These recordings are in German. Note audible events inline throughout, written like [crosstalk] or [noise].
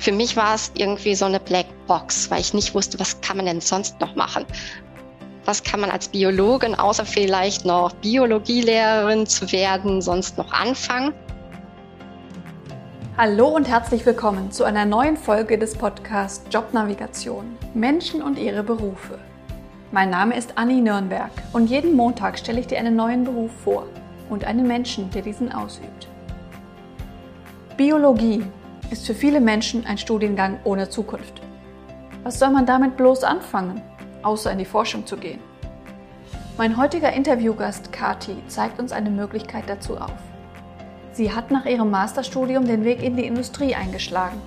Für mich war es irgendwie so eine Blackbox, weil ich nicht wusste, was kann man denn sonst noch machen. Was kann man als Biologin, außer vielleicht noch Biologielehrerin zu werden, sonst noch anfangen? Hallo und herzlich willkommen zu einer neuen Folge des Podcasts Jobnavigation Menschen und ihre Berufe. Mein Name ist Anni Nürnberg und jeden Montag stelle ich dir einen neuen Beruf vor und einen Menschen, der diesen ausübt. Biologie ist für viele Menschen ein Studiengang ohne Zukunft. Was soll man damit bloß anfangen, außer in die Forschung zu gehen? Mein heutiger Interviewgast Kati zeigt uns eine Möglichkeit dazu auf. Sie hat nach ihrem Masterstudium den Weg in die Industrie eingeschlagen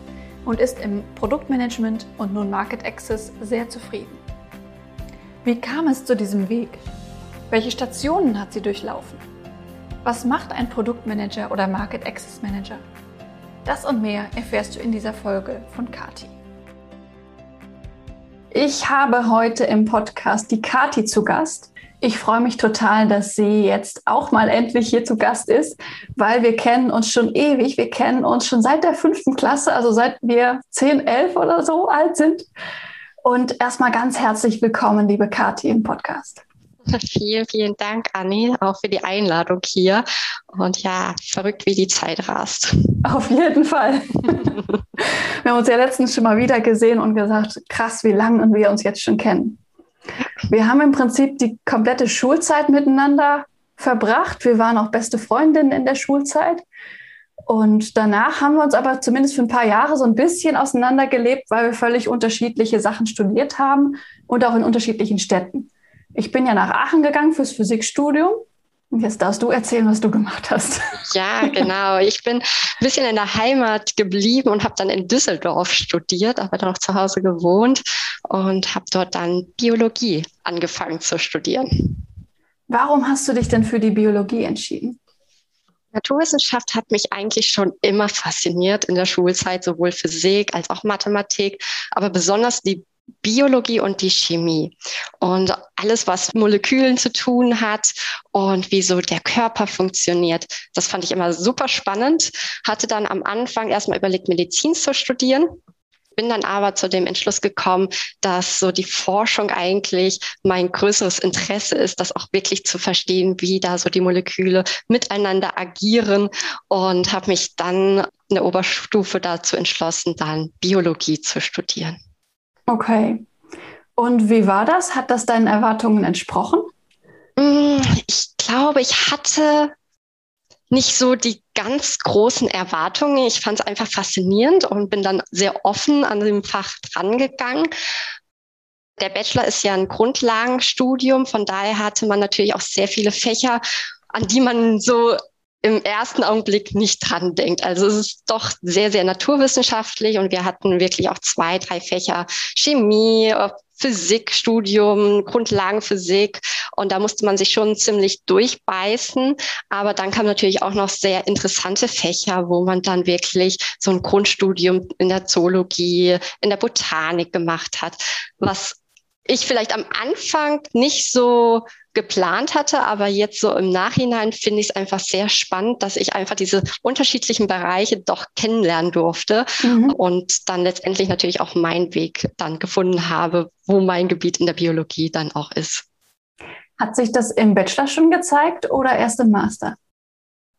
und ist im Produktmanagement und nun Market Access sehr zufrieden. Wie kam es zu diesem Weg? Welche Stationen hat sie durchlaufen? Was macht ein Produktmanager oder Market Access Manager? Das und mehr erfährst du in dieser Folge von Kati. Ich habe heute im Podcast die Kati zu Gast. Ich freue mich total, dass sie jetzt auch mal endlich hier zu Gast ist, weil wir kennen uns schon ewig. Wir kennen uns schon seit der fünften Klasse, also seit wir zehn, elf oder so alt sind. Und erstmal ganz herzlich willkommen, liebe Kati, im Podcast. [laughs] Vielen, vielen Dank, Anni, auch für die Einladung hier. Und ja, verrückt, wie die Zeit rast. [laughs] Auf jeden Fall. [laughs] wir haben uns ja letztens schon mal wieder gesehen und gesagt, krass, wie lange wir uns jetzt schon kennen. Wir haben im Prinzip die komplette Schulzeit miteinander verbracht. Wir waren auch beste Freundinnen in der Schulzeit. Und danach haben wir uns aber zumindest für ein paar Jahre so ein bisschen auseinandergelebt, weil wir völlig unterschiedliche Sachen studiert haben und auch in unterschiedlichen Städten. Ich bin ja nach Aachen gegangen fürs Physikstudium. Und jetzt darfst du erzählen, was du gemacht hast. [laughs] Ja, genau. Ich bin ein bisschen in der Heimat geblieben und habe dann in Düsseldorf studiert, aber dann noch zu Hause gewohnt und habe dort dann Biologie angefangen zu studieren. Warum hast du dich denn für die Biologie entschieden? Naturwissenschaft hat mich eigentlich schon immer fasziniert in der Schulzeit, sowohl Physik als auch Mathematik, aber besonders die Biologie und die Chemie und alles, was Molekülen zu tun hat und wie so der Körper funktioniert. Das fand ich immer super spannend. Hatte dann am Anfang erstmal überlegt, Medizin zu studieren. Bin dann aber zu dem Entschluss gekommen, dass so die Forschung eigentlich mein größeres Interesse ist, das auch wirklich zu verstehen, wie da so die Moleküle miteinander agieren und habe mich dann in der Oberstufe dazu entschlossen, dann Biologie zu studieren. Okay. Und wie war das? Hat das deinen Erwartungen entsprochen? Mm, ich glaube, ich hatte nicht so die ganz großen Erwartungen. Ich fand es einfach faszinierend und bin dann sehr offen an dem Fach drangegangen. Der Bachelor ist ja ein Grundlagenstudium, von daher hatte man natürlich auch sehr viele Fächer, an die man so im ersten Augenblick nicht dran denkt. Also es ist doch sehr, sehr naturwissenschaftlich und wir hatten wirklich auch zwei, drei Fächer Chemie, Physikstudium, Grundlagenphysik und da musste man sich schon ziemlich durchbeißen. Aber dann kamen natürlich auch noch sehr interessante Fächer, wo man dann wirklich so ein Grundstudium in der Zoologie, in der Botanik gemacht hat, was ich vielleicht am Anfang nicht so geplant hatte, aber jetzt so im Nachhinein finde ich es einfach sehr spannend, dass ich einfach diese unterschiedlichen Bereiche doch kennenlernen durfte mhm. und dann letztendlich natürlich auch meinen Weg dann gefunden habe, wo mein Gebiet in der Biologie dann auch ist. Hat sich das im Bachelor schon gezeigt oder erst im Master?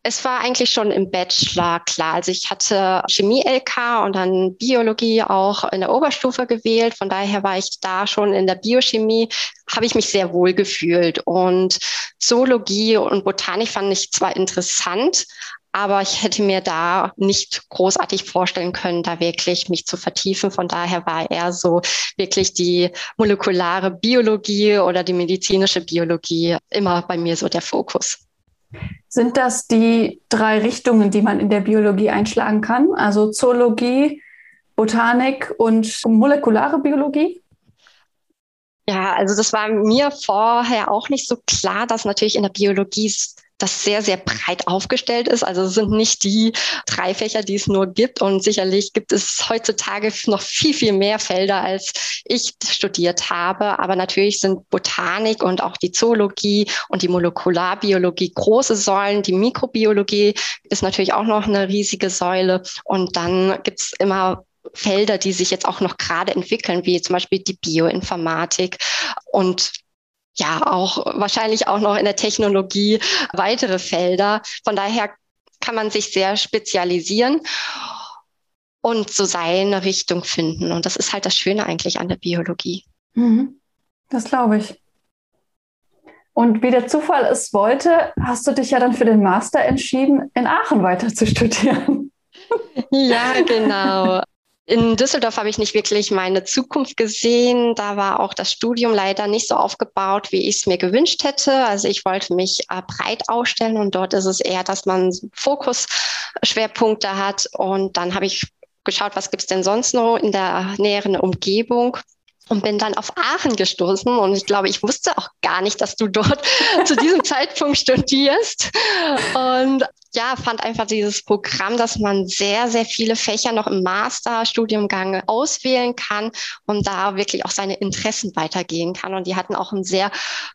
Es war eigentlich schon im Bachelor klar. Also ich hatte Chemie-LK und dann Biologie auch in der Oberstufe gewählt. Von daher war ich da schon in der Biochemie, habe ich mich sehr wohl gefühlt. Und Zoologie und Botanik fand ich zwar interessant, aber ich hätte mir da nicht großartig vorstellen können, da wirklich mich zu vertiefen. Von daher war eher so wirklich die molekulare Biologie oder die medizinische Biologie immer bei mir so der Fokus. Sind das die drei Richtungen, die man in der Biologie einschlagen kann? Also Zoologie, Botanik und molekulare Biologie? Ja, also das war mir vorher auch nicht so klar, dass natürlich in der Biologie das sehr, sehr breit aufgestellt ist. Also es sind nicht die drei Fächer, die es nur gibt. Und sicherlich gibt es heutzutage noch viel, viel mehr Felder, als ich studiert habe. Aber natürlich sind Botanik und auch die Zoologie und die Molekularbiologie große Säulen. Die Mikrobiologie ist natürlich auch noch eine riesige Säule. Und dann gibt es immer Felder, die sich jetzt auch noch gerade entwickeln, wie zum Beispiel die Bioinformatik und ja, auch wahrscheinlich auch noch in der Technologie weitere Felder. Von daher kann man sich sehr spezialisieren und so seine Richtung finden. Und das ist halt das Schöne eigentlich an der Biologie. Mhm. Das glaube ich. Und wie der Zufall es wollte, hast du dich ja dann für den Master entschieden, in Aachen weiter zu studieren. Ja, genau. In Düsseldorf habe ich nicht wirklich meine Zukunft gesehen. Da war auch das Studium leider nicht so aufgebaut, wie ich es mir gewünscht hätte. Also ich wollte mich äh, breit ausstellen und dort ist es eher, dass man Fokusschwerpunkte hat. Und dann habe ich geschaut, was gibt es denn sonst noch in der näheren Umgebung und bin dann auf Aachen gestoßen. Und ich glaube, ich wusste auch gar nicht, dass du dort [laughs] zu diesem Zeitpunkt studierst. Und ja, fand einfach dieses Programm, dass man sehr, sehr viele Fächer noch im Masterstudiumgang auswählen kann und da wirklich auch seine Interessen weitergehen kann. Und die hatten auch einen sehr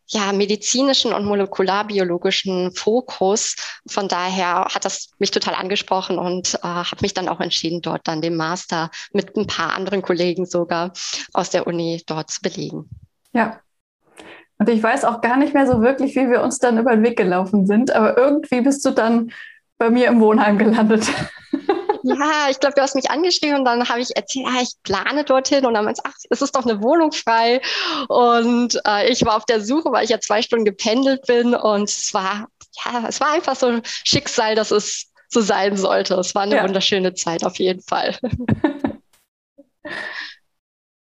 ja, medizinischen und molekularbiologischen Fokus. Von daher hat das mich total angesprochen und äh, habe mich dann auch entschieden, dort dann den Master mit ein paar anderen Kollegen sogar aus der Uni dort zu belegen. Ja, und ich weiß auch gar nicht mehr so wirklich, wie wir uns dann über den Weg gelaufen sind, aber irgendwie bist du dann bei mir im Wohnheim gelandet. [laughs] Ja, ich glaube, du hast mich angeschrieben und dann habe ich erzählt, ah, ich plane dorthin und dann meinst ach, es ist doch eine Wohnung frei. Und äh, ich war auf der Suche, weil ich ja zwei Stunden gependelt bin und es war, ja, es war einfach so ein Schicksal, dass es so sein sollte. Es war eine ja. wunderschöne Zeit auf jeden Fall. [laughs]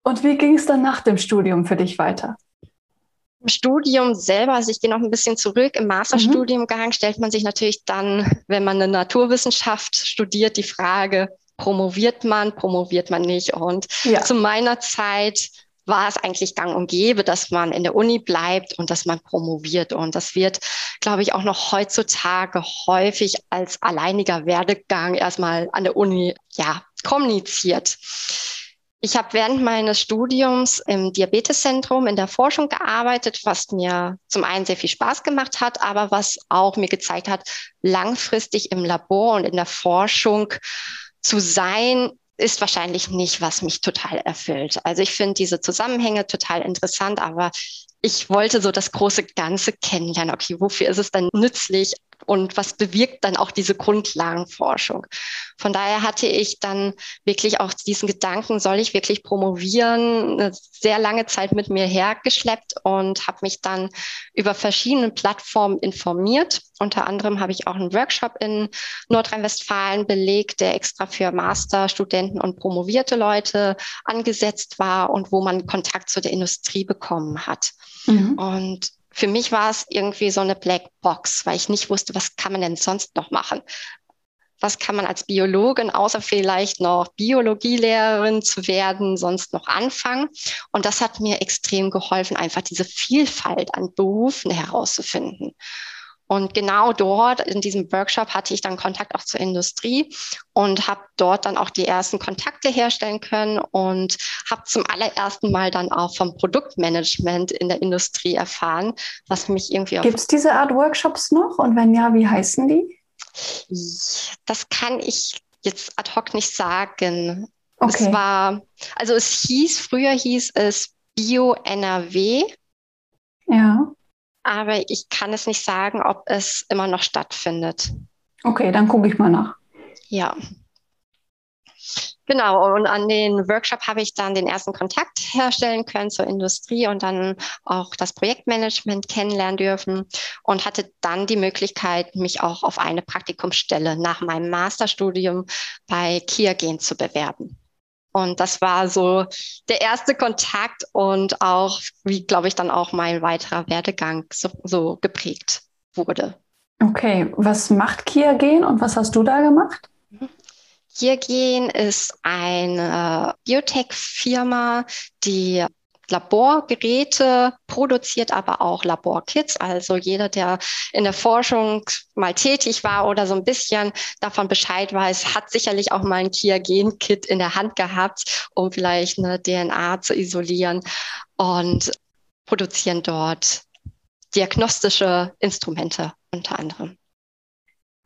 und wie ging es dann nach dem Studium für dich weiter? Im Studium selber, also ich gehe noch ein bisschen zurück, im Masterstudiumgang mhm. stellt man sich natürlich dann, wenn man eine Naturwissenschaft studiert, die Frage, promoviert man, promoviert man nicht. Und ja. zu meiner Zeit war es eigentlich gang und gäbe, dass man in der Uni bleibt und dass man promoviert. Und das wird, glaube ich, auch noch heutzutage häufig als alleiniger Werdegang erstmal an der Uni, ja, kommuniziert. Ich habe während meines Studiums im Diabeteszentrum in der Forschung gearbeitet, was mir zum einen sehr viel Spaß gemacht hat, aber was auch mir gezeigt hat, langfristig im Labor und in der Forschung zu sein, ist wahrscheinlich nicht, was mich total erfüllt. Also ich finde diese Zusammenhänge total interessant, aber ich wollte so das große Ganze kennenlernen. Okay, wofür ist es dann nützlich, und was bewirkt dann auch diese Grundlagenforschung. Von daher hatte ich dann wirklich auch diesen Gedanken, soll ich wirklich promovieren, eine sehr lange Zeit mit mir hergeschleppt und habe mich dann über verschiedene Plattformen informiert. Unter anderem habe ich auch einen Workshop in Nordrhein-Westfalen belegt, der extra für Masterstudenten und promovierte Leute angesetzt war und wo man Kontakt zu der Industrie bekommen hat. Mhm. Und für mich war es irgendwie so eine Black Box, weil ich nicht wusste, was kann man denn sonst noch machen? Was kann man als Biologin, außer vielleicht noch Biologielehrerin zu werden, sonst noch anfangen? Und das hat mir extrem geholfen, einfach diese Vielfalt an Berufen herauszufinden. Und genau dort in diesem Workshop hatte ich dann Kontakt auch zur Industrie und habe dort dann auch die ersten Kontakte herstellen können und habe zum allerersten Mal dann auch vom Produktmanagement in der Industrie erfahren, was mich irgendwie Gibt es diese Art Workshops noch? Und wenn ja, wie heißen die? Das kann ich jetzt ad hoc nicht sagen. Okay. Es war, also es hieß, früher hieß es Bio NRW. Ja aber ich kann es nicht sagen, ob es immer noch stattfindet. Okay, dann gucke ich mal nach. Ja. Genau, und an den Workshop habe ich dann den ersten Kontakt herstellen können zur Industrie und dann auch das Projektmanagement kennenlernen dürfen und hatte dann die Möglichkeit, mich auch auf eine Praktikumsstelle nach meinem Masterstudium bei Kia Gen zu bewerben. Und das war so der erste Kontakt und auch, wie glaube ich, dann auch mein weiterer Werdegang so, so geprägt wurde. Okay, was macht Kia Gen und was hast du da gemacht? Kia Gen ist eine Biotech-Firma, die Laborgeräte produziert, aber auch Laborkits. Also jeder, der in der Forschung mal tätig war oder so ein bisschen davon Bescheid weiß, hat sicherlich auch mal ein Kia-Gen-Kit in der Hand gehabt, um vielleicht eine DNA zu isolieren und produzieren dort diagnostische Instrumente unter anderem.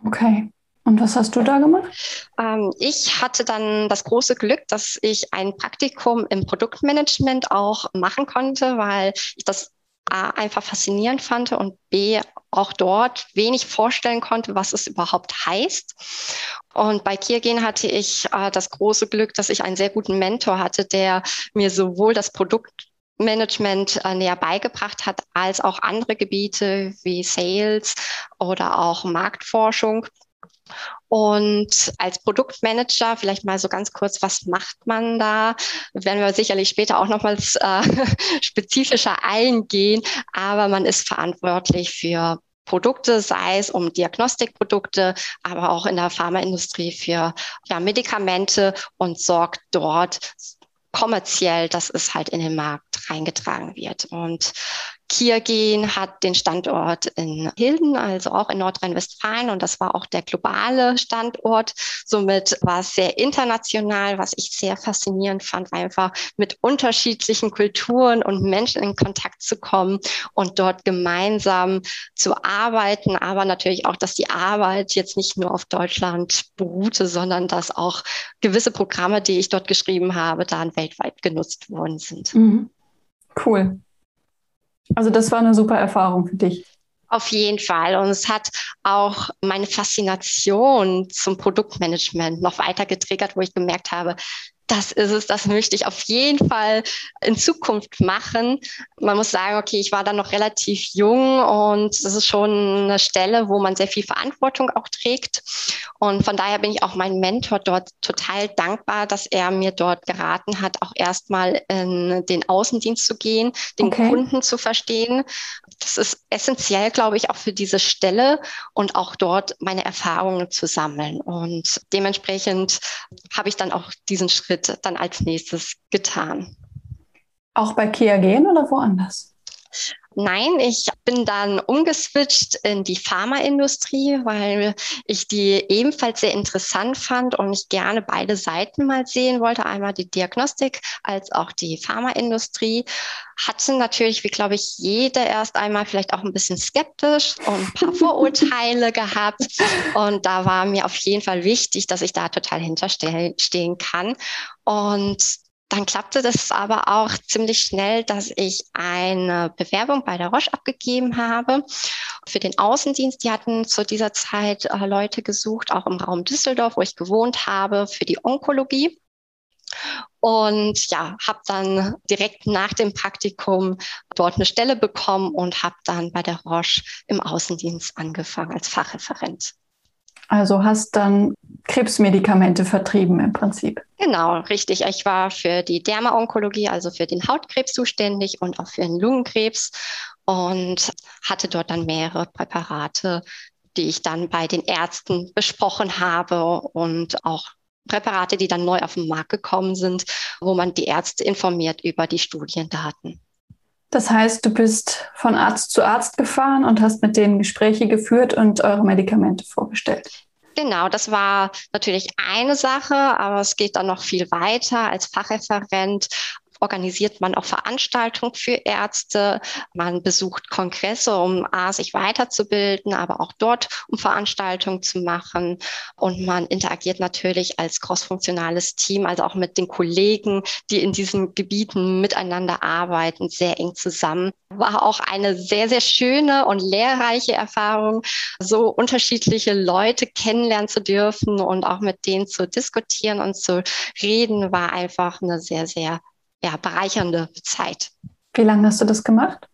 Okay. Und was hast du da gemacht? Ähm, ich hatte dann das große Glück, dass ich ein Praktikum im Produktmanagement auch machen konnte, weil ich das A einfach faszinierend fand und B auch dort wenig vorstellen konnte, was es überhaupt heißt. Und bei Kiergen hatte ich äh, das große Glück, dass ich einen sehr guten Mentor hatte, der mir sowohl das Produktmanagement äh, näher beigebracht hat, als auch andere Gebiete wie Sales oder auch Marktforschung. Und als Produktmanager, vielleicht mal so ganz kurz, was macht man da? Werden wir sicherlich später auch nochmals äh, [laughs] spezifischer eingehen, aber man ist verantwortlich für Produkte, sei es um Diagnostikprodukte, aber auch in der Pharmaindustrie für ja, Medikamente und sorgt dort kommerziell, dass es halt in den Markt reingetragen wird. Und Kiergen hat den Standort in Hilden, also auch in Nordrhein-Westfalen. Und das war auch der globale Standort. Somit war es sehr international, was ich sehr faszinierend fand, einfach mit unterschiedlichen Kulturen und Menschen in Kontakt zu kommen und dort gemeinsam zu arbeiten. Aber natürlich auch, dass die Arbeit jetzt nicht nur auf Deutschland beruhte, sondern dass auch gewisse Programme, die ich dort geschrieben habe, dann weltweit genutzt worden sind. Mhm. Cool. Also das war eine super Erfahrung für dich. Auf jeden Fall. Und es hat auch meine Faszination zum Produktmanagement noch weiter getriggert, wo ich gemerkt habe, das ist es, das möchte ich auf jeden Fall in Zukunft machen. Man muss sagen, okay, ich war dann noch relativ jung und das ist schon eine Stelle, wo man sehr viel Verantwortung auch trägt. Und von daher bin ich auch meinem Mentor dort total dankbar, dass er mir dort geraten hat, auch erstmal in den Außendienst zu gehen, den okay. Kunden zu verstehen. Das ist essentiell, glaube ich, auch für diese Stelle und auch dort meine Erfahrungen zu sammeln. Und dementsprechend habe ich dann auch diesen Schritt Schritt dann als nächstes getan. Auch bei Kia gehen oder woanders? Nein, ich bin dann umgeswitcht in die Pharmaindustrie, weil ich die ebenfalls sehr interessant fand und ich gerne beide Seiten mal sehen wollte. Einmal die Diagnostik als auch die Pharmaindustrie. Hatte natürlich, wie glaube ich, jeder erst einmal vielleicht auch ein bisschen skeptisch und ein paar [laughs] Vorurteile gehabt. Und da war mir auf jeden Fall wichtig, dass ich da total hinterstehen kann. Und dann klappte das aber auch ziemlich schnell, dass ich eine Bewerbung bei der Roche abgegeben habe für den Außendienst. Die hatten zu dieser Zeit äh, Leute gesucht, auch im Raum Düsseldorf, wo ich gewohnt habe, für die Onkologie. Und ja, habe dann direkt nach dem Praktikum dort eine Stelle bekommen und habe dann bei der Roche im Außendienst angefangen als Fachreferent. Also hast dann Krebsmedikamente vertrieben im Prinzip. Genau, richtig. Ich war für die Dermaonkologie, also für den Hautkrebs zuständig und auch für den Lungenkrebs und hatte dort dann mehrere Präparate, die ich dann bei den Ärzten besprochen habe und auch Präparate, die dann neu auf den Markt gekommen sind, wo man die Ärzte informiert über die Studiendaten. Das heißt, du bist von Arzt zu Arzt gefahren und hast mit denen Gespräche geführt und eure Medikamente vorgestellt. Genau, das war natürlich eine Sache, aber es geht dann noch viel weiter. Als Fachreferent organisiert man auch Veranstaltungen für Ärzte. Man besucht Kongresse, um A, sich weiterzubilden, aber auch dort, um Veranstaltungen zu machen. Und man interagiert natürlich als crossfunktionales Team, also auch mit den Kollegen, die in diesen Gebieten miteinander arbeiten, sehr eng zusammen. War auch eine sehr, sehr schöne und lehrreiche Erfahrung, so unterschiedliche Leute kennenlernen zu dürfen und auch mit denen zu diskutieren und zu reden, war einfach eine sehr, sehr ja, bereichernde Zeit. Wie lange hast du das gemacht?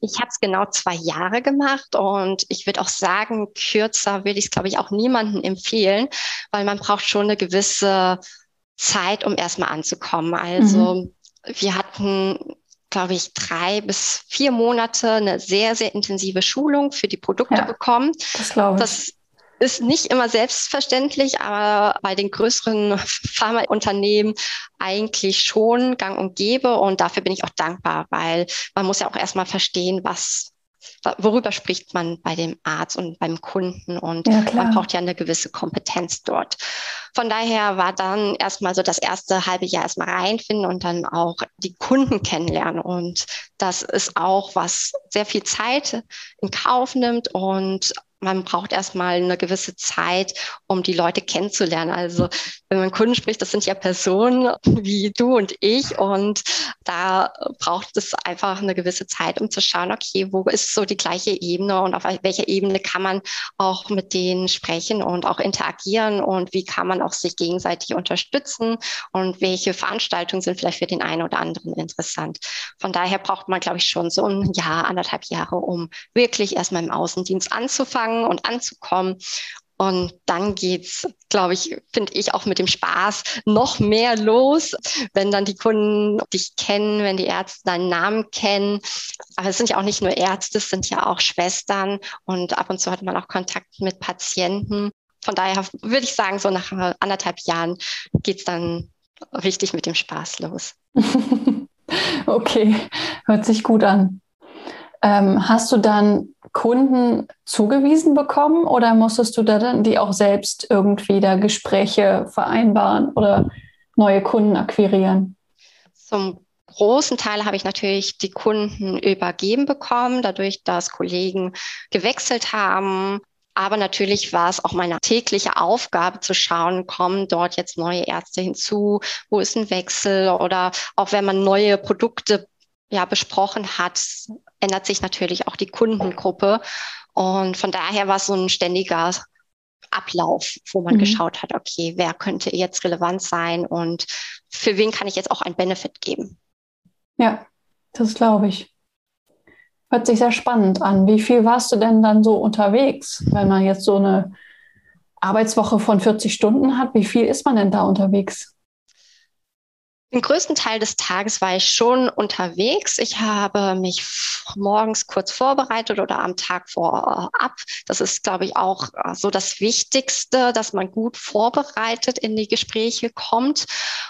Ich habe es genau zwei Jahre gemacht und ich würde auch sagen, kürzer würde ich es, glaube ich, auch niemandem empfehlen, weil man braucht schon eine gewisse Zeit, um erstmal anzukommen. Also mhm. wir hatten, glaube ich, drei bis vier Monate eine sehr, sehr intensive Schulung für die Produkte ja, bekommen. Das glaube ich ist nicht immer selbstverständlich, aber bei den größeren Pharmaunternehmen eigentlich schon gang und gäbe. Und dafür bin ich auch dankbar, weil man muss ja auch erstmal verstehen, was worüber spricht man bei dem Arzt und beim Kunden und ja, man braucht ja eine gewisse Kompetenz dort. Von daher war dann erstmal so das erste halbe Jahr erstmal reinfinden und dann auch die Kunden kennenlernen. Und das ist auch, was sehr viel Zeit in Kauf nimmt und man braucht erstmal eine gewisse Zeit, um die Leute kennenzulernen. Also wenn man Kunden spricht, das sind ja Personen wie du und ich und da braucht es einfach eine gewisse Zeit, um zu schauen, okay, wo ist so die gleiche Ebene und auf welcher Ebene kann man auch mit denen sprechen und auch interagieren und wie kann man auch sich gegenseitig unterstützen und welche Veranstaltungen sind vielleicht für den einen oder anderen interessant. Von daher braucht man, glaube ich, schon so ein Jahr, anderthalb Jahre, um wirklich erstmal im Außendienst anzufangen und anzukommen. Und dann geht's, glaube ich, finde ich auch mit dem Spaß noch mehr los, wenn dann die Kunden dich kennen, wenn die Ärzte deinen Namen kennen. Aber es sind ja auch nicht nur Ärzte, es sind ja auch Schwestern und ab und zu hat man auch Kontakt mit Patienten. Von daher würde ich sagen, so nach anderthalb Jahren geht's dann richtig mit dem Spaß los. [laughs] okay, hört sich gut an. Ähm, hast du dann Kunden zugewiesen bekommen oder musstest du da dann die auch selbst irgendwie da Gespräche vereinbaren oder neue Kunden akquirieren? Zum großen Teil habe ich natürlich die Kunden übergeben bekommen, dadurch, dass Kollegen gewechselt haben. Aber natürlich war es auch meine tägliche Aufgabe zu schauen, kommen dort jetzt neue Ärzte hinzu, wo ist ein Wechsel oder auch wenn man neue Produkte ja besprochen hat, ändert sich natürlich auch die Kundengruppe. Und von daher war es so ein ständiger Ablauf, wo man mhm. geschaut hat, okay, wer könnte jetzt relevant sein und für wen kann ich jetzt auch einen Benefit geben. Ja, das glaube ich. Hört sich sehr spannend an. Wie viel warst du denn dann so unterwegs, wenn man jetzt so eine Arbeitswoche von 40 Stunden hat? Wie viel ist man denn da unterwegs? Den größten Teil des Tages war ich schon unterwegs. Ich habe mich morgens kurz vorbereitet oder am Tag vorab. Das ist, glaube ich, auch äh, so das Wichtigste, dass man gut vorbereitet in die Gespräche kommt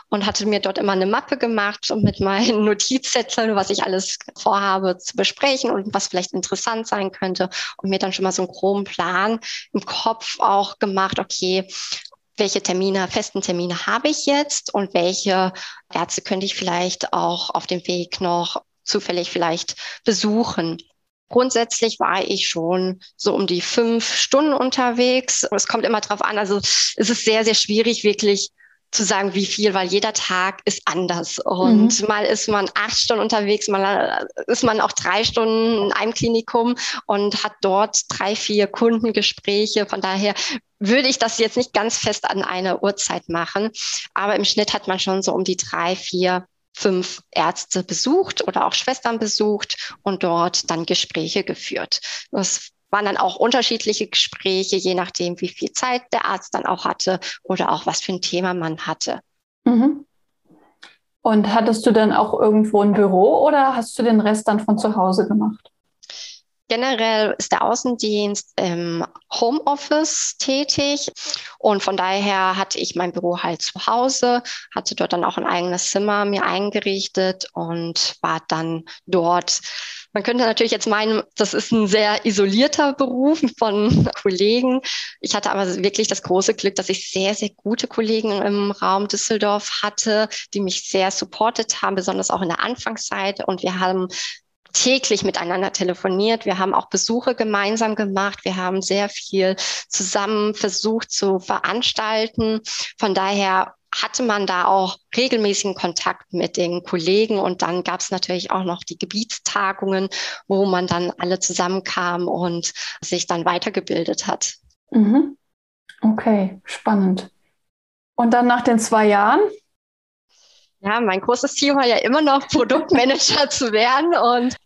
und hatte mir dort immer eine Mappe gemacht und mit meinen [laughs] Notizzetteln, was ich alles vorhabe zu besprechen und was vielleicht interessant sein könnte und mir dann schon mal so einen groben Plan im Kopf auch gemacht. Okay, welche Termine, festen Termine habe ich jetzt und welche Ärzte könnte ich vielleicht auch auf dem Weg noch zufällig vielleicht besuchen. Grundsätzlich war ich schon so um die fünf Stunden unterwegs. Es kommt immer drauf an. Also es ist sehr, sehr schwierig, wirklich zu sagen, wie viel, weil jeder Tag ist anders. Und mhm. mal ist man acht Stunden unterwegs, mal ist man auch drei Stunden in einem Klinikum und hat dort drei, vier Kundengespräche. Von daher würde ich das jetzt nicht ganz fest an eine Uhrzeit machen. Aber im Schnitt hat man schon so um die drei, vier, fünf Ärzte besucht oder auch Schwestern besucht und dort dann Gespräche geführt. Das waren dann auch unterschiedliche Gespräche, je nachdem, wie viel Zeit der Arzt dann auch hatte oder auch was für ein Thema man hatte. Mhm. Und hattest du dann auch irgendwo ein Büro oder hast du den Rest dann von zu Hause gemacht? Generell ist der Außendienst im Homeoffice tätig und von daher hatte ich mein Büro halt zu Hause, hatte dort dann auch ein eigenes Zimmer mir eingerichtet und war dann dort. Man könnte natürlich jetzt meinen, das ist ein sehr isolierter Beruf von [laughs] Kollegen. Ich hatte aber wirklich das große Glück, dass ich sehr, sehr gute Kollegen im Raum Düsseldorf hatte, die mich sehr supportet haben, besonders auch in der Anfangszeit. Und wir haben täglich miteinander telefoniert. Wir haben auch Besuche gemeinsam gemacht. Wir haben sehr viel zusammen versucht zu veranstalten. Von daher hatte man da auch regelmäßigen Kontakt mit den Kollegen und dann gab es natürlich auch noch die Gebietstagungen, wo man dann alle zusammenkam und sich dann weitergebildet hat. Mhm. Okay, spannend. Und dann nach den zwei Jahren, ja, mein großes Ziel war ja immer noch Produktmanager zu werden. Und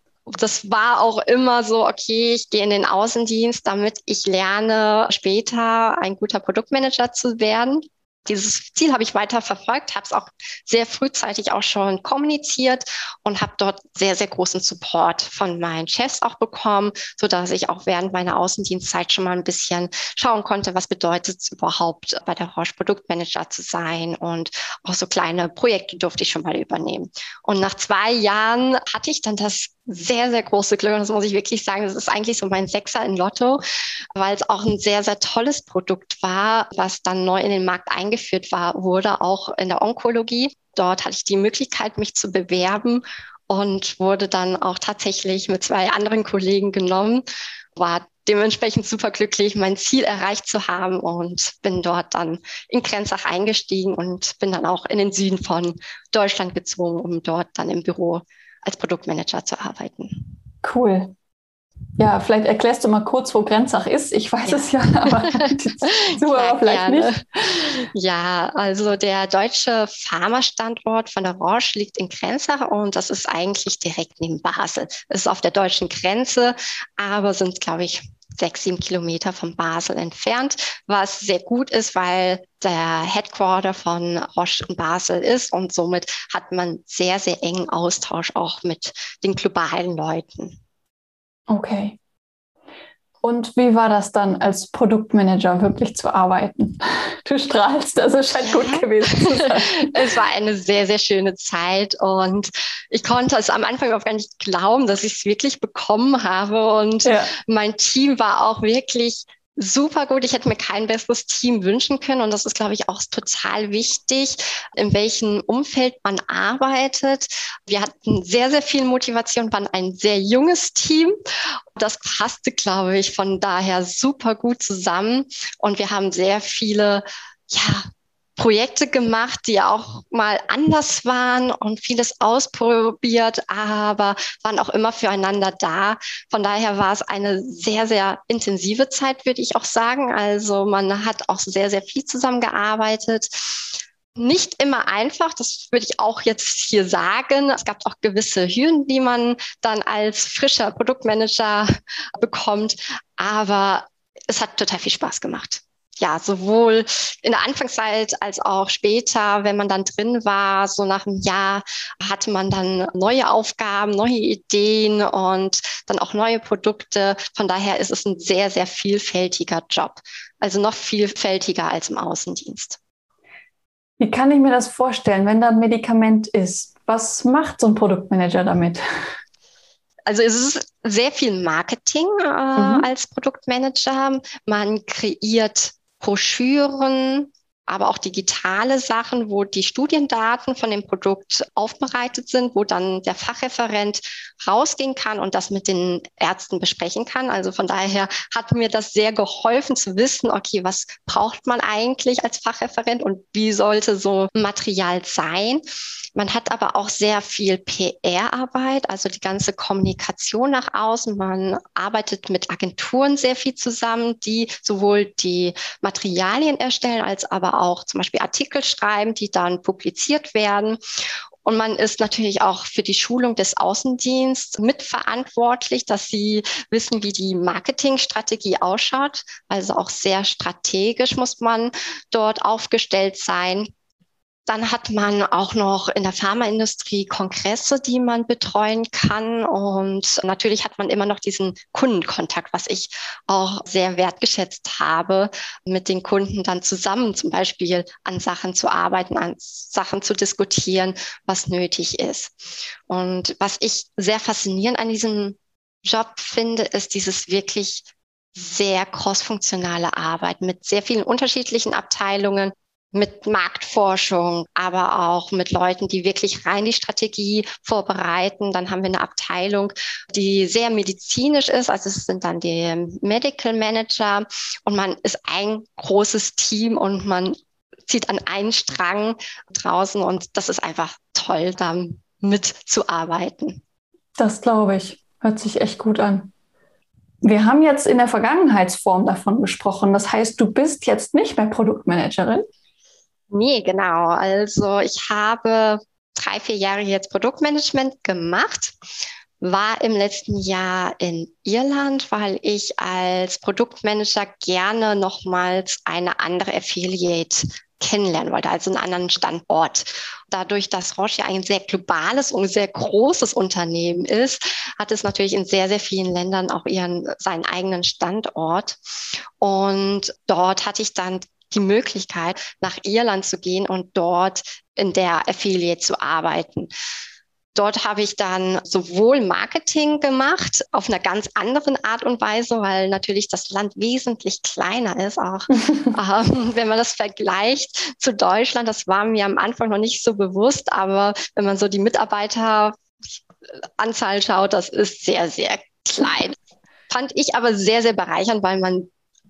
das war auch immer so, okay, ich gehe in den Außendienst, damit ich lerne, später ein guter Produktmanager zu werden dieses Ziel habe ich weiter verfolgt, habe es auch sehr frühzeitig auch schon kommuniziert und habe dort sehr, sehr großen Support von meinen Chefs auch bekommen, so ich auch während meiner Außendienstzeit schon mal ein bisschen schauen konnte, was bedeutet es überhaupt bei der Roche Produktmanager zu sein und auch so kleine Projekte durfte ich schon mal übernehmen. Und nach zwei Jahren hatte ich dann das sehr, sehr große Glück. Und das muss ich wirklich sagen. Das ist eigentlich so mein Sechser in Lotto, weil es auch ein sehr, sehr tolles Produkt war, was dann neu in den Markt eingeführt war, wurde auch in der Onkologie. Dort hatte ich die Möglichkeit, mich zu bewerben und wurde dann auch tatsächlich mit zwei anderen Kollegen genommen. War dementsprechend super glücklich, mein Ziel erreicht zu haben und bin dort dann in Grenzach eingestiegen und bin dann auch in den Süden von Deutschland gezogen, um dort dann im Büro als Produktmanager zu arbeiten. Cool. Ja, vielleicht erklärst du mal kurz, wo Grenzach ist. Ich weiß ja. es ja, [laughs] aber Zuhörer vielleicht gerne. nicht. Ja, also der deutsche Pharmastandort von der Roche liegt in Grenzach und das ist eigentlich direkt neben Basel. Es ist auf der deutschen Grenze, aber sind, glaube ich, sechs, sieben Kilometer von Basel entfernt, was sehr gut ist, weil der Headquarter von Roche in Basel ist und somit hat man sehr, sehr engen Austausch auch mit den globalen Leuten. Okay. Und wie war das dann als Produktmanager wirklich zu arbeiten? Du strahlst, also scheint gut gewesen zu sein. [laughs] es war eine sehr, sehr schöne Zeit und ich konnte es am Anfang auch gar nicht glauben, dass ich es wirklich bekommen habe. Und ja. mein Team war auch wirklich super gut. Ich hätte mir kein besseres Team wünschen können. Und das ist, glaube ich, auch total wichtig, in welchem Umfeld man arbeitet. Wir hatten sehr, sehr viel Motivation, waren ein sehr junges Team. Das passte, glaube ich, von daher super gut zusammen. Und wir haben sehr viele ja, Projekte gemacht, die auch mal anders waren und vieles ausprobiert, aber waren auch immer füreinander da. Von daher war es eine sehr, sehr intensive Zeit, würde ich auch sagen. Also man hat auch sehr, sehr viel zusammengearbeitet. Nicht immer einfach, das würde ich auch jetzt hier sagen. Es gab auch gewisse Hürden, die man dann als frischer Produktmanager [laughs] bekommt, aber es hat total viel Spaß gemacht ja, sowohl in der Anfangszeit als auch später, wenn man dann drin war, so nach einem Jahr hatte man dann neue Aufgaben, neue Ideen und dann auch neue Produkte. Von daher ist es ein sehr, sehr vielfältiger Job. Also noch vielfältiger als im Außendienst. Wie kann ich mir das vorstellen, wenn da ein Medikament ist? Was macht so ein Produktmanager damit? Also es ist sehr viel Marketing äh, mhm. als Produktmanager. Man kreiert Broschüren, aber auch digitale Sachen, wo die Studiendaten von dem Produkt aufbereitet sind, wo dann der Fachreferent rausgehen kann und das mit den Ärzten besprechen kann. Also von daher hat mir das sehr geholfen zu wissen, okay, was braucht man eigentlich als Fachreferent und wie sollte so Material sein? Man hat aber auch sehr viel PR-Arbeit, also die ganze Kommunikation nach außen. Man arbeitet mit Agenturen sehr viel zusammen, die sowohl die Materialien erstellen, als aber auch zum Beispiel Artikel schreiben, die dann publiziert werden. Und man ist natürlich auch für die Schulung des Außendienstes mitverantwortlich, dass sie wissen, wie die Marketingstrategie ausschaut. Also auch sehr strategisch muss man dort aufgestellt sein. Dann hat man auch noch in der Pharmaindustrie Kongresse, die man betreuen kann. Und natürlich hat man immer noch diesen Kundenkontakt, was ich auch sehr wertgeschätzt habe, mit den Kunden dann zusammen zum Beispiel an Sachen zu arbeiten, an Sachen zu diskutieren, was nötig ist. Und was ich sehr faszinierend an diesem Job finde, ist dieses wirklich sehr crossfunktionale Arbeit mit sehr vielen unterschiedlichen Abteilungen, mit Marktforschung, aber auch mit Leuten, die wirklich rein die Strategie vorbereiten. Dann haben wir eine Abteilung, die sehr medizinisch ist. Also es sind dann die Medical Manager und man ist ein großes Team und man zieht an einen Strang draußen und das ist einfach toll, da mitzuarbeiten. Das glaube ich. Hört sich echt gut an. Wir haben jetzt in der Vergangenheitsform davon gesprochen. Das heißt, du bist jetzt nicht mehr Produktmanagerin. Nee, genau. Also ich habe drei, vier Jahre jetzt Produktmanagement gemacht, war im letzten Jahr in Irland, weil ich als Produktmanager gerne nochmals eine andere Affiliate kennenlernen wollte, also einen anderen Standort. Dadurch, dass Roche ja ein sehr globales und sehr großes Unternehmen ist, hat es natürlich in sehr, sehr vielen Ländern auch ihren, seinen eigenen Standort. Und dort hatte ich dann die Möglichkeit, nach Irland zu gehen und dort in der Affiliate zu arbeiten. Dort habe ich dann sowohl Marketing gemacht auf einer ganz anderen Art und Weise, weil natürlich das Land wesentlich kleiner ist, auch [laughs] ähm, wenn man das vergleicht zu Deutschland. Das war mir am Anfang noch nicht so bewusst, aber wenn man so die Mitarbeiteranzahl schaut, das ist sehr, sehr klein fand ich aber sehr, sehr bereichernd, weil man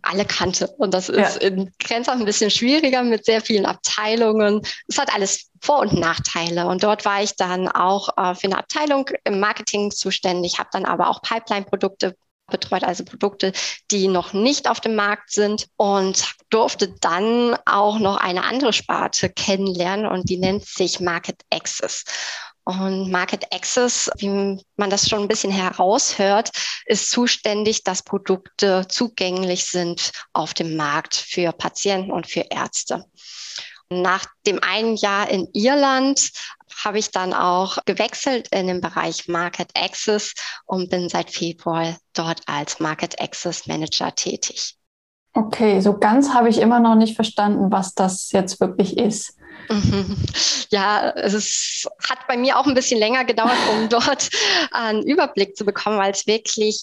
alle kannte. Und das ist ja. in Grenzach ein bisschen schwieriger mit sehr vielen Abteilungen. Es hat alles Vor- und Nachteile. Und dort war ich dann auch äh, für eine Abteilung im Marketing zuständig, habe dann aber auch Pipeline-Produkte betreut, also Produkte, die noch nicht auf dem Markt sind und durfte dann auch noch eine andere Sparte kennenlernen und die nennt sich Market Access. Und Market Access, wie man das schon ein bisschen heraushört, ist zuständig, dass Produkte zugänglich sind auf dem Markt für Patienten und für Ärzte. Nach dem einen Jahr in Irland habe ich dann auch gewechselt in den Bereich Market Access und bin seit Februar dort als Market Access Manager tätig. Okay, so ganz habe ich immer noch nicht verstanden, was das jetzt wirklich ist. Mhm. Ja, es hat bei mir auch ein bisschen länger gedauert, um [laughs] dort einen Überblick zu bekommen, weil es wirklich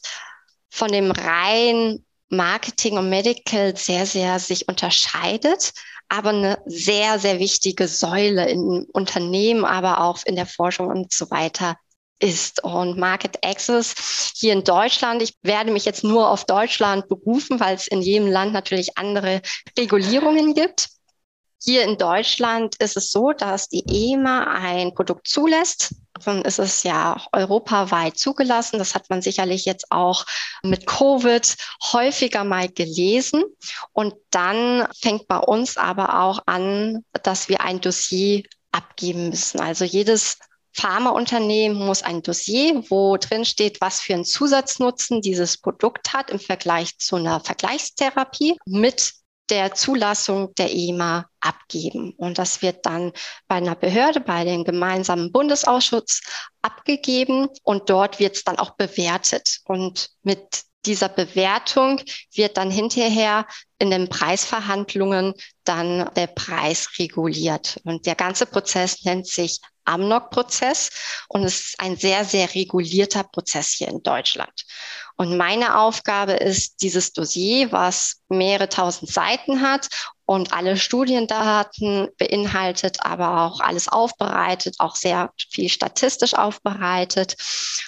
von dem rein Marketing und Medical sehr, sehr sich unterscheidet, aber eine sehr, sehr wichtige Säule im Unternehmen, aber auch in der Forschung und so weiter ist. Und Market Access hier in Deutschland, ich werde mich jetzt nur auf Deutschland berufen, weil es in jedem Land natürlich andere Regulierungen gibt. Hier in Deutschland ist es so, dass die EMA ein Produkt zulässt. Dann ist es ja europaweit zugelassen. Das hat man sicherlich jetzt auch mit Covid häufiger mal gelesen. Und dann fängt bei uns aber auch an, dass wir ein Dossier abgeben müssen. Also jedes Pharmaunternehmen muss ein Dossier, wo drin steht, was für einen Zusatznutzen dieses Produkt hat im Vergleich zu einer Vergleichstherapie mit der Zulassung der EMA abgeben. Und das wird dann bei einer Behörde, bei dem gemeinsamen Bundesausschuss abgegeben und dort wird es dann auch bewertet. Und mit dieser Bewertung wird dann hinterher in den Preisverhandlungen dann der Preis reguliert. Und der ganze Prozess nennt sich Amnok-Prozess und es ist ein sehr, sehr regulierter Prozess hier in Deutschland. Und meine Aufgabe ist, dieses Dossier, was mehrere tausend Seiten hat und alle Studiendaten beinhaltet, aber auch alles aufbereitet, auch sehr viel statistisch aufbereitet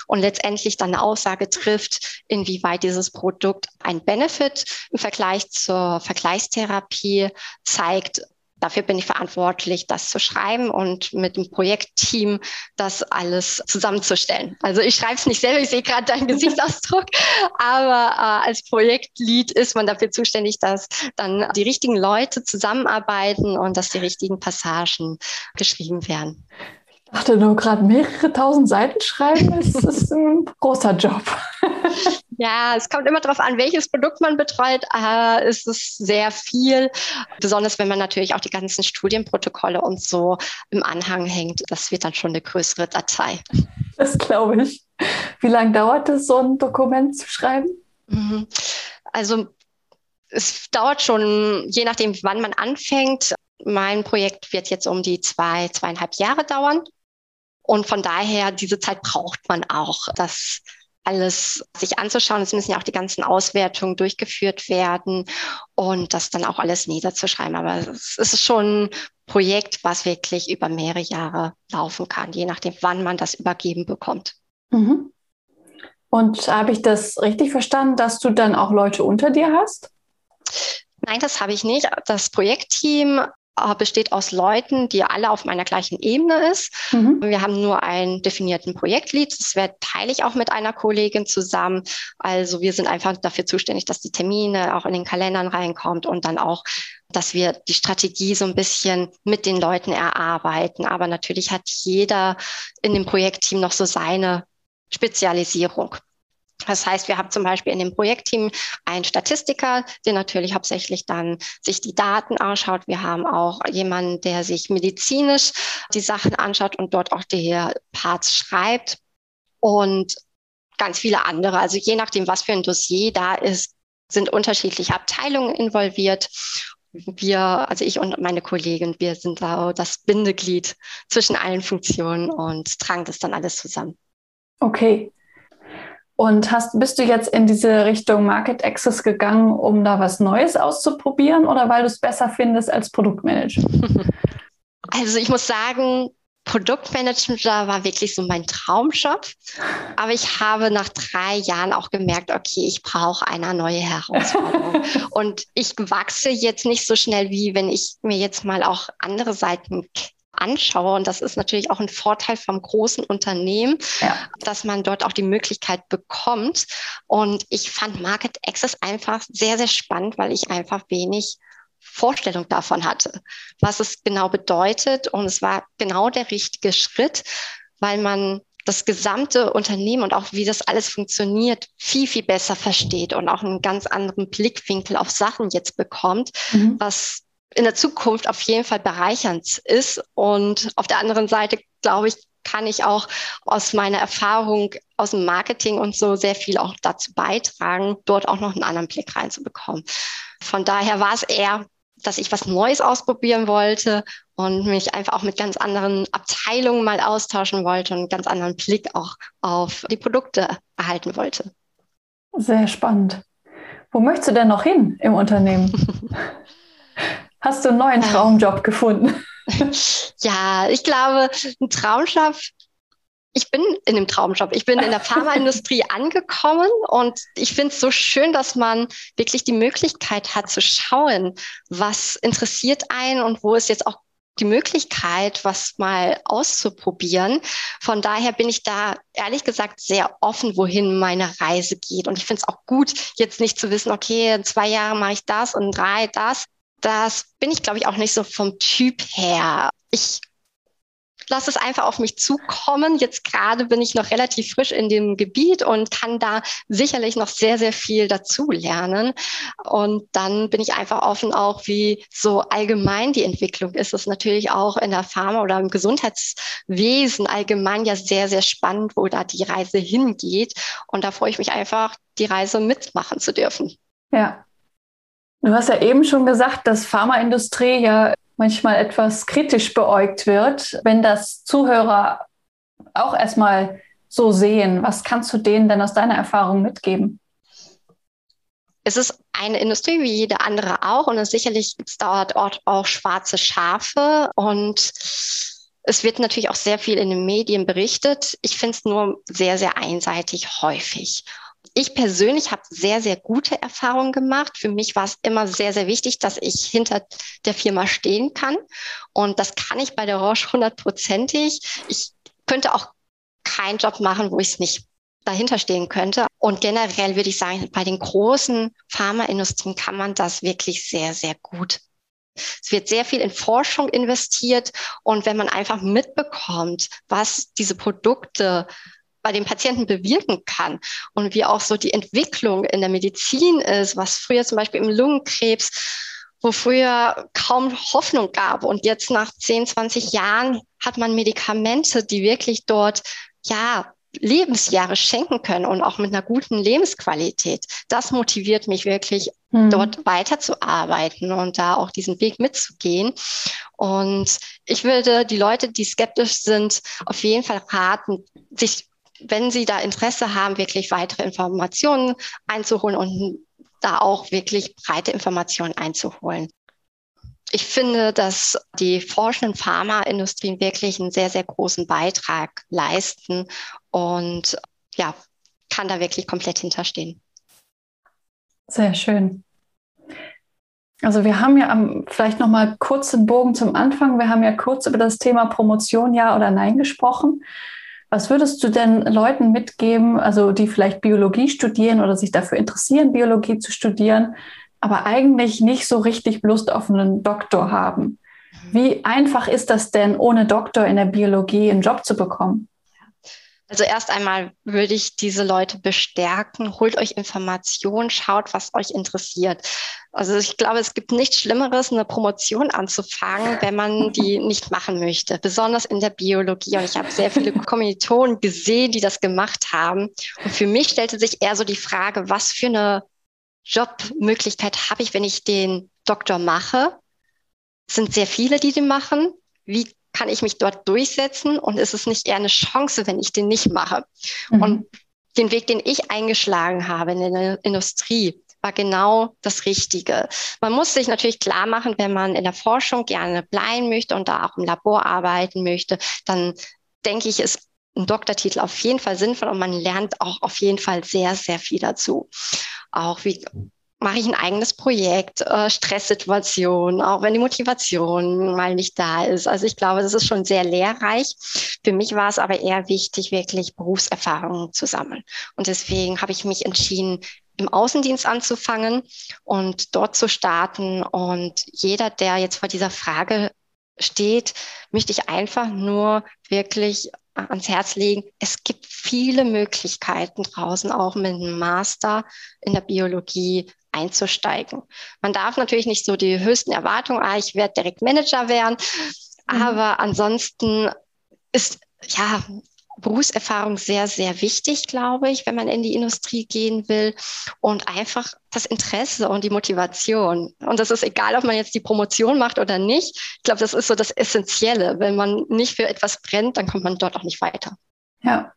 und letztendlich dann eine Aussage trifft, inwieweit dieses Produkt ein Benefit im Vergleich zur Vergleichstherapie zeigt Dafür bin ich verantwortlich, das zu schreiben und mit dem Projektteam das alles zusammenzustellen. Also ich schreibe es nicht selber, ich sehe gerade deinen Gesichtsausdruck, [laughs] aber äh, als Projektlead ist man dafür zuständig, dass dann die richtigen Leute zusammenarbeiten und dass die richtigen Passagen geschrieben werden. Ich dachte nur gerade mehrere tausend Seiten schreiben, ist, ist ein großer Job. [laughs] Ja, es kommt immer darauf an, welches Produkt man betreut. Äh, es ist sehr viel, besonders wenn man natürlich auch die ganzen Studienprotokolle und so im Anhang hängt. Das wird dann schon eine größere Datei. Das glaube ich. Wie lange dauert es, so ein Dokument zu schreiben? Mhm. Also es dauert schon, je nachdem, wann man anfängt. Mein Projekt wird jetzt um die zwei, zweieinhalb Jahre dauern. Und von daher, diese Zeit braucht man auch. Das alles sich anzuschauen. Es müssen ja auch die ganzen Auswertungen durchgeführt werden und das dann auch alles niederzuschreiben. Aber es ist schon ein Projekt, was wirklich über mehrere Jahre laufen kann, je nachdem, wann man das übergeben bekommt. Mhm. Und habe ich das richtig verstanden, dass du dann auch Leute unter dir hast? Nein, das habe ich nicht. Das Projektteam besteht aus Leuten, die alle auf meiner gleichen Ebene ist. Mhm. Wir haben nur einen definierten Projektlead. Das wird, teile ich auch mit einer Kollegin zusammen. Also wir sind einfach dafür zuständig, dass die Termine auch in den Kalendern reinkommt und dann auch, dass wir die Strategie so ein bisschen mit den Leuten erarbeiten. Aber natürlich hat jeder in dem Projektteam noch so seine Spezialisierung. Das heißt, wir haben zum Beispiel in dem Projektteam einen Statistiker, der natürlich hauptsächlich dann sich die Daten anschaut. Wir haben auch jemanden, der sich medizinisch die Sachen anschaut und dort auch die Parts schreibt und ganz viele andere. Also je nachdem, was für ein Dossier da ist, sind unterschiedliche Abteilungen involviert. Wir, also ich und meine Kollegin, wir sind da das Bindeglied zwischen allen Funktionen und tragen das dann alles zusammen. Okay, und hast, bist du jetzt in diese Richtung Market Access gegangen, um da was Neues auszuprobieren oder weil du es besser findest als Produktmanager? [laughs] Also ich muss sagen, Produktmanager war wirklich so mein Traumjob. Aber ich habe nach drei Jahren auch gemerkt, okay, ich brauche eine neue Herausforderung. [laughs] und ich wachse jetzt nicht so schnell, wie wenn ich mir jetzt mal auch andere Seiten anschaue. Und das ist natürlich auch ein Vorteil vom großen Unternehmen, ja. dass man dort auch die Möglichkeit bekommt. Und ich fand Market Access einfach sehr, sehr spannend, weil ich einfach wenig Vorstellung davon hatte, was es genau bedeutet. Und es war genau der richtige Schritt, weil man das gesamte Unternehmen und auch wie das alles funktioniert, viel, viel besser versteht und auch einen ganz anderen Blickwinkel auf Sachen jetzt bekommt, mhm. was in der Zukunft auf jeden Fall bereichernd ist. Und auf der anderen Seite, glaube ich, kann ich auch aus meiner Erfahrung aus dem Marketing und so sehr viel auch dazu beitragen, dort auch noch einen anderen Blick reinzubekommen. Von daher war es eher dass ich was Neues ausprobieren wollte und mich einfach auch mit ganz anderen Abteilungen mal austauschen wollte und einen ganz anderen Blick auch auf die Produkte erhalten wollte. Sehr spannend. Wo möchtest du denn noch hin im Unternehmen? [laughs] Hast du einen neuen. Traumjob gefunden? [laughs] Ja, ich glaube, ein Traumjob ich bin in dem Traumjob. Ich bin in der Pharmaindustrie [laughs] angekommen und ich finde es so schön, dass man wirklich die Möglichkeit hat zu schauen, was interessiert einen und wo ist jetzt auch die Möglichkeit, was mal auszuprobieren. Von daher bin ich da ehrlich gesagt sehr offen, wohin meine Reise geht. Und ich finde es auch gut, jetzt nicht zu wissen, okay, in zwei Jahre mache ich das und drei das. Das bin ich, glaube ich, auch nicht so vom Typ her. Ich lasse es einfach auf mich zukommen. Jetzt gerade bin ich noch relativ frisch in dem Gebiet und kann da sicherlich noch sehr, sehr viel dazu lernen. Und dann bin ich einfach offen auch, wie so allgemein die Entwicklung ist. Das ist natürlich auch in der Pharma oder im Gesundheitswesen allgemein ja sehr, sehr spannend, wo da die Reise hingeht. Und da freue ich mich einfach, die Reise mitmachen zu dürfen. Ja. Du hast ja eben schon gesagt, dass Pharmaindustrie ja manchmal etwas kritisch beäugt wird, wenn das Zuhörer auch erstmal so sehen. Was kannst du denen denn aus deiner Erfahrung mitgeben? Es ist eine Industrie wie jede andere auch und sicherlich gibt es dort auch schwarze Schafe und es wird natürlich auch sehr viel in den Medien berichtet. Ich finde es nur sehr, sehr einseitig häufig ich persönlich habe sehr, sehr gute Erfahrungen gemacht. Für mich war es immer sehr, sehr wichtig, dass ich hinter der Firma stehen kann. Und das kann ich bei der Roche hundertprozentig. Ich könnte auch keinen Job machen, wo ich es nicht dahinter stehen könnte. Und generell würde ich sagen, bei den großen Pharmaindustrien kann man das wirklich sehr, sehr gut. Es wird sehr viel in Forschung investiert und wenn man einfach mitbekommt, was diese Produkte bei den Patienten bewirken kann und wie auch so die Entwicklung in der Medizin ist, was früher zum Beispiel im Lungenkrebs wo früher kaum Hoffnung gab. Und jetzt nach 10, 20 Jahren hat man Medikamente, die wirklich dort, ja, Lebensjahre schenken können und auch mit einer guten Lebensqualität. Das motiviert mich wirklich, mhm. dort weiterzuarbeiten und da auch diesen Weg mitzugehen. Und ich würde die Leute, die skeptisch sind, auf jeden Fall raten, sich wenn Sie da Interesse haben, wirklich weitere Informationen einzuholen und da auch wirklich breite Informationen einzuholen. Ich finde, dass die forschenden Pharmaindustrien wirklich einen sehr, sehr großen Beitrag leisten und ja, kann da wirklich komplett hinterstehen. Sehr schön. Also wir haben ja am, vielleicht noch mal kurz den Bogen zum Anfang. Wir haben ja kurz über das Thema Promotion ja oder nein gesprochen. Was würdest du denn Leuten mitgeben, also die vielleicht Biologie studieren oder sich dafür interessieren, Biologie zu studieren, aber eigentlich nicht so richtig Lust auf einen Doktor haben? Wie einfach ist das denn, ohne Doktor in der Biologie einen Job zu bekommen? Also erst einmal würde ich diese Leute bestärken, holt euch Informationen, schaut, was euch interessiert. Also ich glaube, es gibt nichts Schlimmeres, eine Promotion anzufangen, wenn man die nicht machen möchte, besonders in der Biologie. Und ich habe sehr viele [laughs] Kommilitonen gesehen, die das gemacht haben. Und für mich stellte sich eher so die Frage, was für eine Jobmöglichkeit habe ich, wenn ich den Doktor mache? Es sind sehr viele, die den machen. Wie kann ich mich dort durchsetzen und ist es nicht eher eine Chance, wenn ich den nicht mache? Mhm. Und den Weg, den ich eingeschlagen habe in der Industrie, war genau das Richtige. Man muss sich natürlich klar machen, wenn man in der Forschung gerne bleiben möchte und da auch im Labor arbeiten möchte, dann denke ich, ist ein Doktortitel auf jeden Fall sinnvoll und man lernt auch auf jeden Fall sehr, sehr viel dazu. Auch wie mache ich ein eigenes Projekt, äh, Stresssituation, auch wenn die Motivation mal nicht da ist. Also ich glaube, das ist schon sehr lehrreich. Für mich war es aber eher wichtig, wirklich Berufserfahrungen zu sammeln. Und deswegen habe ich mich entschieden, im Außendienst anzufangen und dort zu starten. Und jeder, der jetzt vor dieser Frage steht, möchte ich einfach nur wirklich ans Herz legen. Es gibt viele Möglichkeiten draußen, auch mit einem Master in der Biologie einzusteigen. Man darf natürlich nicht so die höchsten Erwartungen, ah, ich werde direkt Manager werden, mhm. aber ansonsten ist ja Berufserfahrung sehr, sehr wichtig, glaube ich, wenn man in die Industrie gehen will. Und einfach das Interesse und die Motivation. Und das ist egal, ob man jetzt die Promotion macht oder nicht. Ich glaube, das ist so das Essentielle. Wenn man nicht für etwas brennt, dann kommt man dort auch nicht weiter. Ja.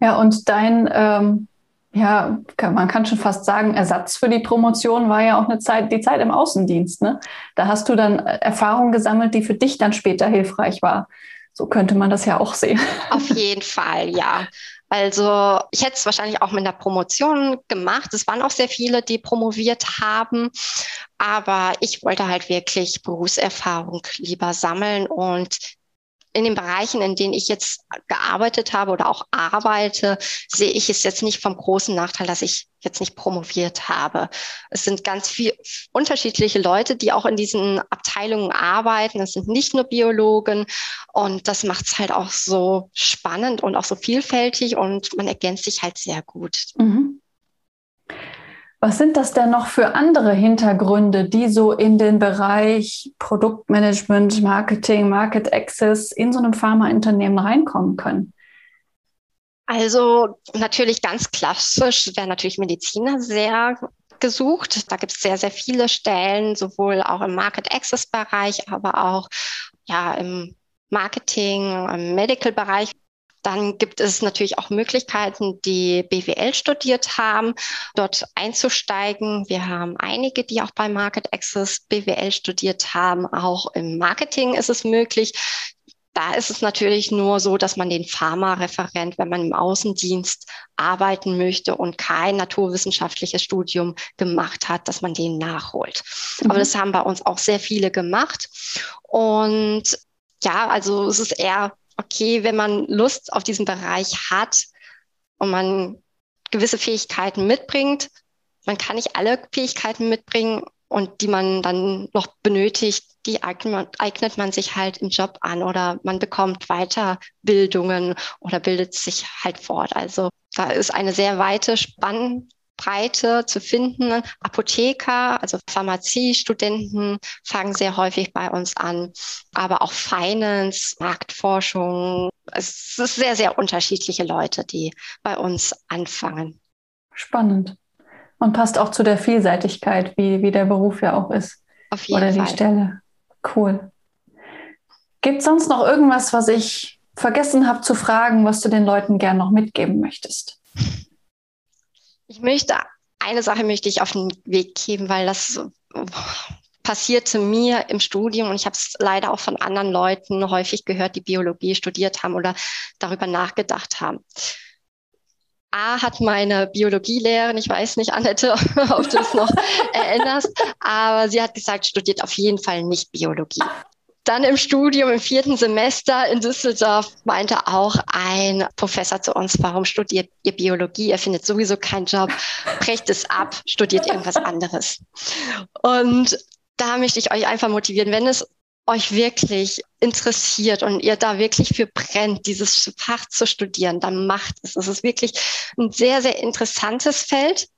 Ja, und dein, ähm, ja, man kann schon fast sagen, Ersatz für die Promotion war ja auch eine Zeit, die Zeit im Außendienst. Ne? Da hast du dann Erfahrungen gesammelt, die für dich dann später hilfreich war. So könnte man das ja auch sehen. Auf jeden Fall, ja. Also ich hätte es wahrscheinlich auch mit der Promotion gemacht. Es waren auch sehr viele, die promoviert haben. Aber ich wollte halt wirklich Berufserfahrung lieber sammeln und in den Bereichen, in denen ich jetzt gearbeitet habe oder auch arbeite, sehe ich es jetzt nicht vom großen Nachteil, dass ich jetzt nicht promoviert habe. Es sind ganz viel unterschiedliche Leute, die auch in diesen Abteilungen arbeiten. Es sind nicht nur Biologen und das macht es halt auch so spannend und auch so vielfältig und man ergänzt sich halt sehr gut. Mhm. Was sind das denn noch für andere Hintergründe, die so in den Bereich Produktmanagement, Marketing, Market Access in so einem Pharmaunternehmen reinkommen können? Also natürlich ganz klassisch wäre natürlich Mediziner sehr gesucht. Da gibt es sehr, sehr viele Stellen, sowohl auch im Market Access Bereich, aber auch ja, im Marketing, im Medical Bereich. Dann gibt es natürlich auch Möglichkeiten, die BWL studiert haben, dort einzusteigen. Wir haben einige, die auch bei Market Access BWL studiert haben. Auch im Marketing ist es möglich. Da ist es natürlich nur so, dass man den Pharmareferent, wenn man im Außendienst arbeiten möchte und kein naturwissenschaftliches Studium gemacht hat, dass man den nachholt. Mhm. Aber das haben bei uns auch sehr viele gemacht. Und ja, also es ist eher okay, wenn man Lust auf diesen Bereich hat und man gewisse Fähigkeiten mitbringt, man kann nicht alle Fähigkeiten mitbringen und die man dann noch benötigt, die eignet man sich halt im Job an oder man bekommt Weiterbildungen oder bildet sich halt fort. Also da ist eine sehr weite Spannbreite Breite zu finden. Apotheker, also Pharmaziestudenten fangen sehr häufig bei uns an, aber auch Finance, Marktforschung. Es ist sehr, sehr unterschiedliche Leute, die bei uns anfangen. Spannend. Und passt auch zu der Vielseitigkeit, wie, wie der Beruf ja auch ist. Auf jeden Oder die Fall. Stelle. Cool. Gibt es sonst noch irgendwas, was ich vergessen habe zu fragen, was du den Leuten gern noch mitgeben möchtest? Ich möchte, eine Sache möchte ich auf den Weg geben, weil das passierte mir im Studium und ich habe es leider auch von anderen Leuten häufig gehört, die Biologie studiert haben oder darüber nachgedacht haben. A hat meine Biologielehrerin, ich weiß nicht, Annette, [laughs] ob du es noch [laughs] erinnerst, aber sie hat gesagt, studiert auf jeden Fall nicht Biologie. Dann im Studium im vierten Semester in Düsseldorf meinte auch ein Professor zu uns, warum studiert ihr Biologie? Ihr findet sowieso keinen Job, brecht es ab, studiert irgendwas anderes. Und da möchte ich euch einfach motivieren, wenn es euch wirklich interessiert und ihr da wirklich für brennt, dieses Fach zu studieren, dann macht es. Es ist wirklich ein sehr, sehr interessantes Feld.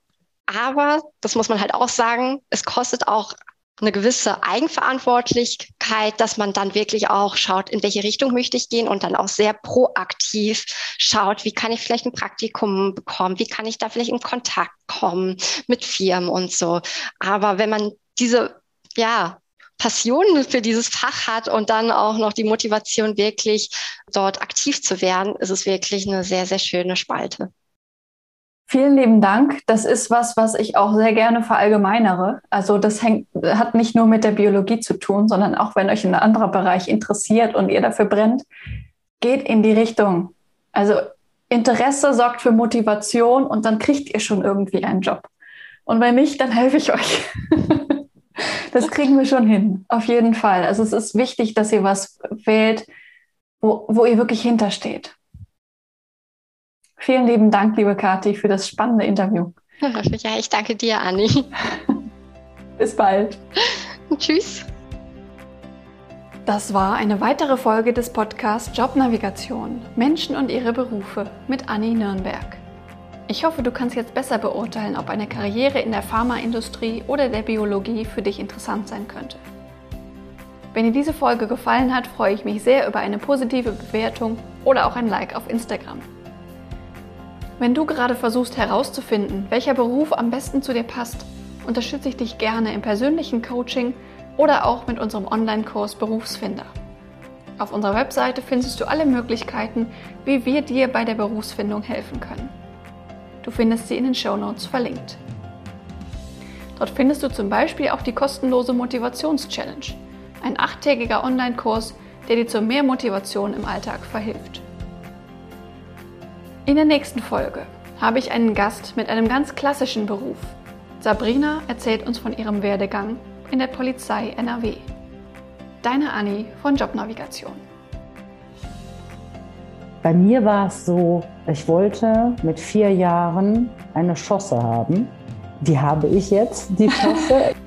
Aber, das muss man halt auch sagen, es kostet auch eine gewisse Eigenverantwortlichkeit, dass man dann wirklich auch schaut, in welche Richtung möchte ich gehen und dann auch sehr proaktiv schaut, wie kann ich vielleicht ein Praktikum bekommen, wie kann ich da vielleicht in Kontakt kommen mit Firmen und so. Aber wenn man diese, ja, Passion für dieses Fach hat und dann auch noch die Motivation, wirklich dort aktiv zu werden, ist es wirklich eine sehr, sehr schöne Spalte. Vielen lieben Dank. Das ist was, was ich auch sehr gerne verallgemeinere. Also das hängt, hat nicht nur mit der Biologie zu tun, sondern auch wenn euch ein anderer Bereich interessiert und ihr dafür brennt, geht in die Richtung. Also Interesse sorgt für Motivation und dann kriegt ihr schon irgendwie einen Job. Und wenn nicht, dann helfe ich euch. [laughs] das kriegen wir schon hin, auf jeden Fall. Also es ist wichtig, dass ihr was wählt, wo, wo ihr wirklich hintersteht. Vielen lieben Dank, liebe Kathi, für das spannende Interview. [laughs] Ja, ich danke dir, Anni. [laughs] Bis bald. [laughs] Tschüss. Das war eine weitere Folge des Podcasts Jobnavigation Menschen und ihre Berufe mit Anni Nürnberg. Ich hoffe, du kannst jetzt besser beurteilen, ob eine Karriere in der Pharmaindustrie oder der Biologie für dich interessant sein könnte. Wenn dir diese Folge gefallen hat, freue ich mich sehr über eine positive Bewertung oder auch ein Like auf Instagram. Wenn du gerade versuchst herauszufinden, welcher Beruf am besten zu dir passt, unterstütze ich dich gerne im persönlichen Coaching oder auch mit unserem Online-Kurs Berufsfinder. Auf unserer Webseite findest du alle Möglichkeiten, wie wir dir bei der Berufsfindung helfen können. Du findest sie in den Show Notes verlinkt. Dort findest du zum Beispiel auch die kostenlose Motivations-Challenge, ein achttägiger Online-Kurs, der dir zu mehr Motivation im Alltag verhilft. In der nächsten Folge habe ich einen Gast mit einem ganz klassischen Beruf. Sabrina erzählt uns von ihrem Werdegang in der Polizei NRW. Deine Anni von Jobnavigation. Bei mir war es so, ich wollte mit vier Jahren eine Schosse haben. Die habe ich jetzt, die Schosse. [laughs]